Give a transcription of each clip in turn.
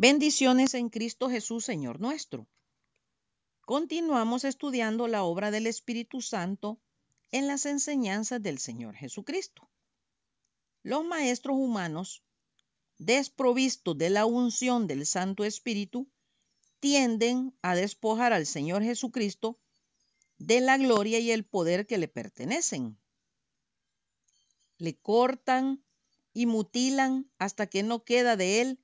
Bendiciones en Cristo Jesús, Señor nuestro. Continuamos estudiando la obra del Espíritu Santo en las enseñanzas del Señor Jesucristo. Los maestros humanos, desprovistos de la unción del Santo Espíritu, tienden a despojar al Señor Jesucristo de la gloria y el poder que le pertenecen. Le cortan y mutilan hasta que no queda de él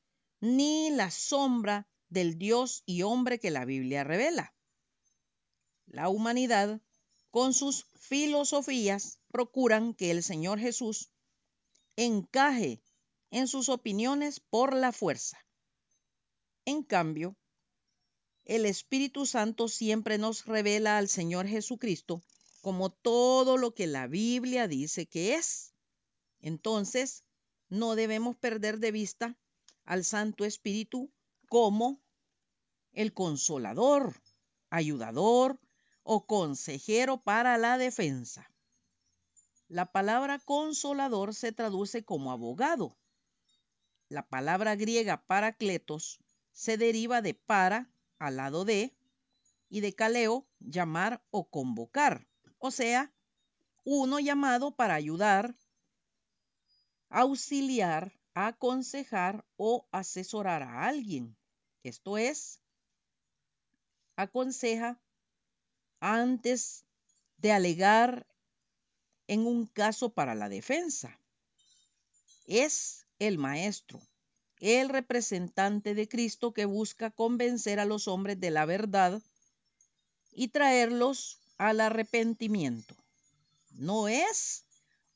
ni la sombra del Dios y hombre que la Biblia revela. La humanidad, con sus filosofías, procuran que el Señor Jesús encaje en sus opiniones por la fuerza. En cambio, el Espíritu Santo siempre nos revela al Señor Jesucristo como todo lo que la Biblia dice que es. Entonces, no debemos perder de vista al Santo Espíritu como el consolador, ayudador o consejero para la defensa. La palabra consolador se traduce como abogado. La palabra griega paracletos se deriva de para, al lado de, y de caleo, llamar o convocar. O sea, uno llamado para ayudar, auxiliar, aconsejar o asesorar a alguien. Esto es, aconseja antes de alegar en un caso para la defensa. Es el maestro, el representante de Cristo que busca convencer a los hombres de la verdad y traerlos al arrepentimiento. No es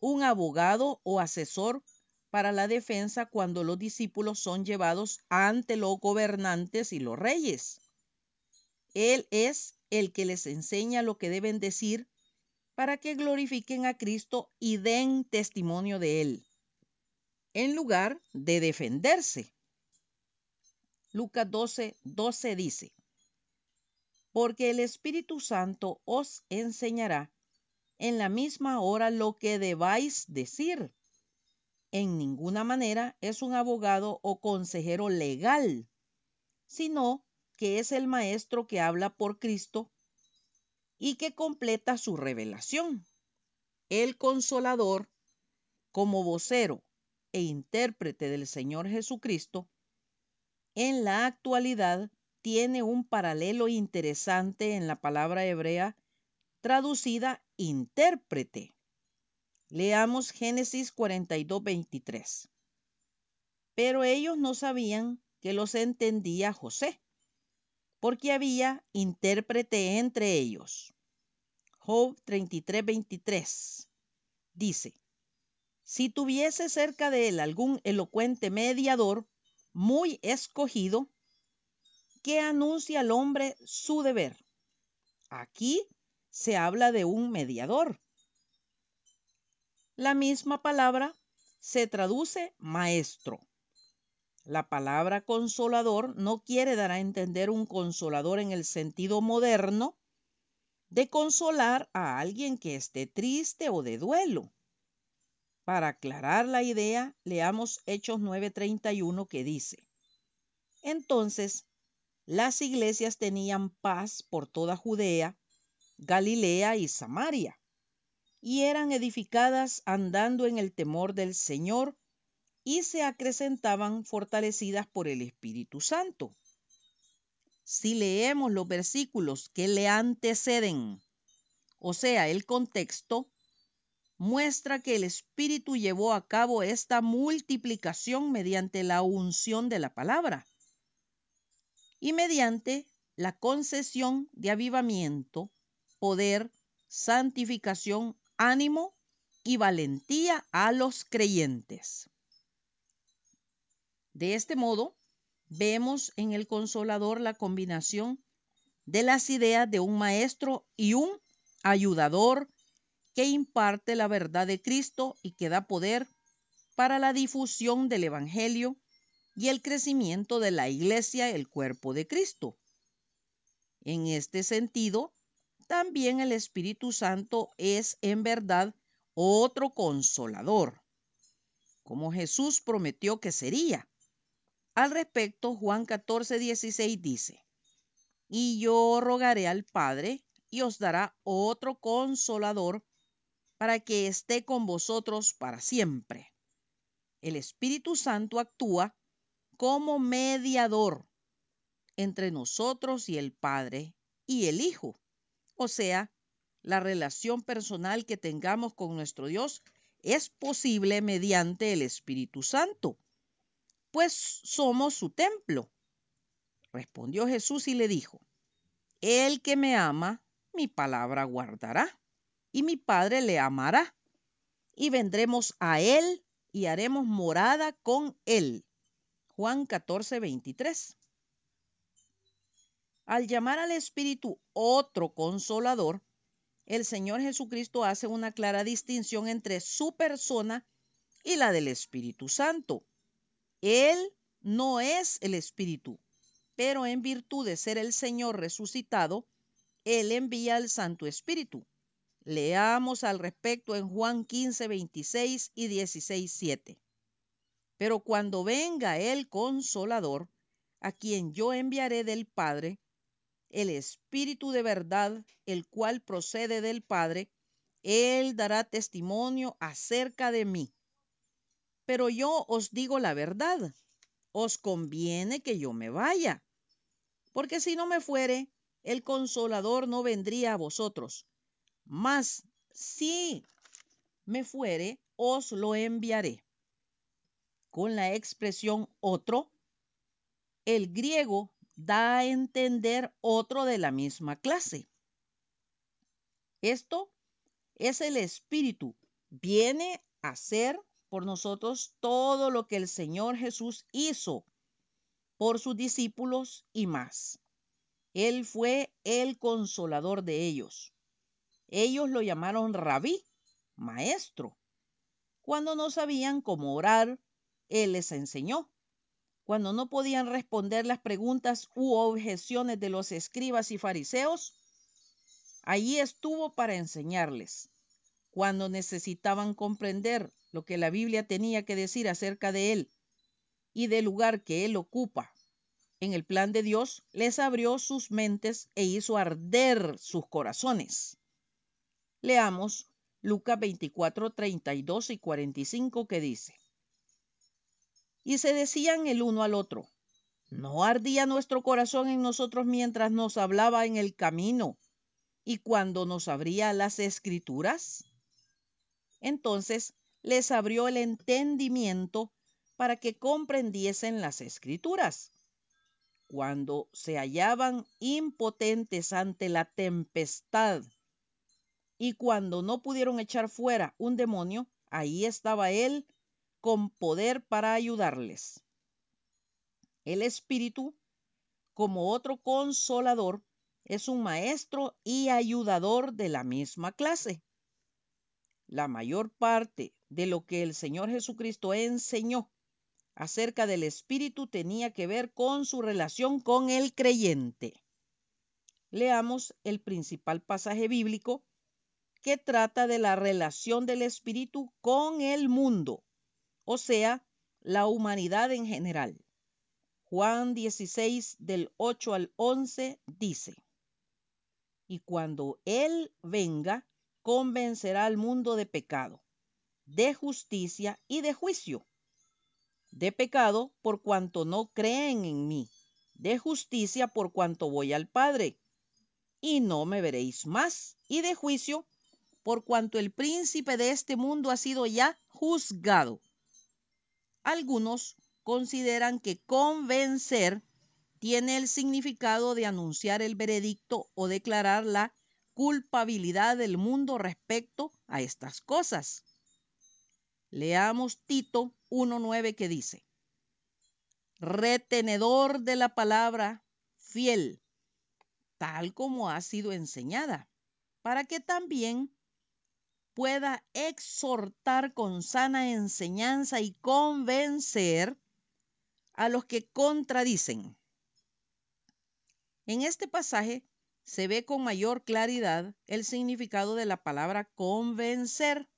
un abogado o asesor para la defensa cuando los discípulos son llevados ante los gobernantes y los reyes. Él es el que les enseña lo que deben decir para que glorifiquen a Cristo y den testimonio de Él, en lugar de defenderse. Lucas 12, 12 dice, porque el Espíritu Santo os enseñará en la misma hora lo que debáis decir en ninguna manera es un abogado o consejero legal, sino que es el maestro que habla por Cristo y que completa su revelación. El consolador, como vocero e intérprete del Señor Jesucristo, en la actualidad tiene un paralelo interesante en la palabra hebrea traducida intérprete. Leamos Génesis 42, 23. Pero ellos no sabían que los entendía José, porque había intérprete entre ellos. Job 33, 23 dice, si tuviese cerca de él algún elocuente mediador muy escogido, que anuncia al hombre su deber. Aquí se habla de un mediador la misma palabra se traduce maestro. La palabra consolador no quiere dar a entender un consolador en el sentido moderno de consolar a alguien que esté triste o de duelo. Para aclarar la idea, leamos Hechos 9:31 que dice, entonces las iglesias tenían paz por toda Judea, Galilea y Samaria y eran edificadas andando en el temor del Señor y se acrecentaban fortalecidas por el Espíritu Santo. Si leemos los versículos que le anteceden, o sea, el contexto, muestra que el Espíritu llevó a cabo esta multiplicación mediante la unción de la palabra y mediante la concesión de avivamiento, poder, santificación ánimo y valentía a los creyentes. De este modo, vemos en el consolador la combinación de las ideas de un maestro y un ayudador que imparte la verdad de Cristo y que da poder para la difusión del Evangelio y el crecimiento de la iglesia, el cuerpo de Cristo. En este sentido, también el Espíritu Santo es en verdad otro consolador, como Jesús prometió que sería. Al respecto, Juan 14, 16 dice, y yo rogaré al Padre y os dará otro consolador para que esté con vosotros para siempre. El Espíritu Santo actúa como mediador entre nosotros y el Padre y el Hijo. O sea, la relación personal que tengamos con nuestro Dios es posible mediante el Espíritu Santo, pues somos su templo. Respondió Jesús y le dijo, El que me ama, mi palabra guardará, y mi Padre le amará, y vendremos a él y haremos morada con él. Juan 14, 23. Al llamar al Espíritu otro consolador, el Señor Jesucristo hace una clara distinción entre su persona y la del Espíritu Santo. Él no es el Espíritu, pero en virtud de ser el Señor resucitado, Él envía al Santo Espíritu. Leamos al respecto en Juan 15, 26 y 16, 7. Pero cuando venga el consolador, a quien yo enviaré del Padre, el Espíritu de verdad, el cual procede del Padre, Él dará testimonio acerca de mí. Pero yo os digo la verdad, os conviene que yo me vaya, porque si no me fuere, el consolador no vendría a vosotros. Mas si me fuere, os lo enviaré. Con la expresión otro, el griego da a entender otro de la misma clase. Esto es el Espíritu. Viene a hacer por nosotros todo lo que el Señor Jesús hizo por sus discípulos y más. Él fue el consolador de ellos. Ellos lo llamaron rabí, maestro. Cuando no sabían cómo orar, Él les enseñó cuando no podían responder las preguntas u objeciones de los escribas y fariseos, allí estuvo para enseñarles. Cuando necesitaban comprender lo que la Biblia tenía que decir acerca de él y del lugar que él ocupa en el plan de Dios, les abrió sus mentes e hizo arder sus corazones. Leamos Lucas 24, 32 y 45 que dice, y se decían el uno al otro, ¿no ardía nuestro corazón en nosotros mientras nos hablaba en el camino y cuando nos abría las escrituras? Entonces les abrió el entendimiento para que comprendiesen las escrituras. Cuando se hallaban impotentes ante la tempestad y cuando no pudieron echar fuera un demonio, ahí estaba él con poder para ayudarles. El Espíritu, como otro consolador, es un maestro y ayudador de la misma clase. La mayor parte de lo que el Señor Jesucristo enseñó acerca del Espíritu tenía que ver con su relación con el creyente. Leamos el principal pasaje bíblico que trata de la relación del Espíritu con el mundo o sea, la humanidad en general. Juan 16 del 8 al 11 dice, y cuando Él venga, convencerá al mundo de pecado, de justicia y de juicio. De pecado por cuanto no creen en mí, de justicia por cuanto voy al Padre, y no me veréis más, y de juicio por cuanto el príncipe de este mundo ha sido ya juzgado. Algunos consideran que convencer tiene el significado de anunciar el veredicto o declarar la culpabilidad del mundo respecto a estas cosas. Leamos Tito 1.9 que dice, retenedor de la palabra fiel, tal como ha sido enseñada, para que también pueda exhortar con sana enseñanza y convencer a los que contradicen. En este pasaje se ve con mayor claridad el significado de la palabra convencer,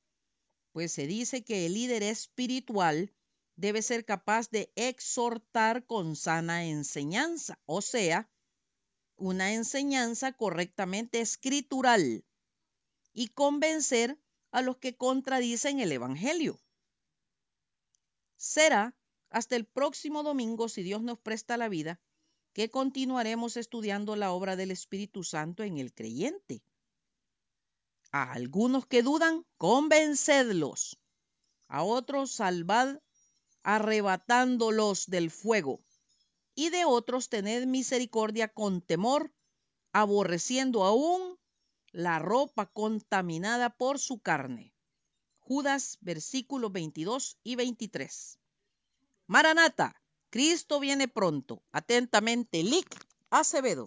pues se dice que el líder espiritual debe ser capaz de exhortar con sana enseñanza, o sea, una enseñanza correctamente escritural y convencer a los que contradicen el Evangelio. Será hasta el próximo domingo, si Dios nos presta la vida, que continuaremos estudiando la obra del Espíritu Santo en el creyente. A algunos que dudan, convencedlos. A otros, salvad arrebatándolos del fuego. Y de otros, tened misericordia con temor, aborreciendo aún la ropa contaminada por su carne. Judas versículos 22 y 23. Maranata, Cristo viene pronto. Atentamente, Lic Acevedo.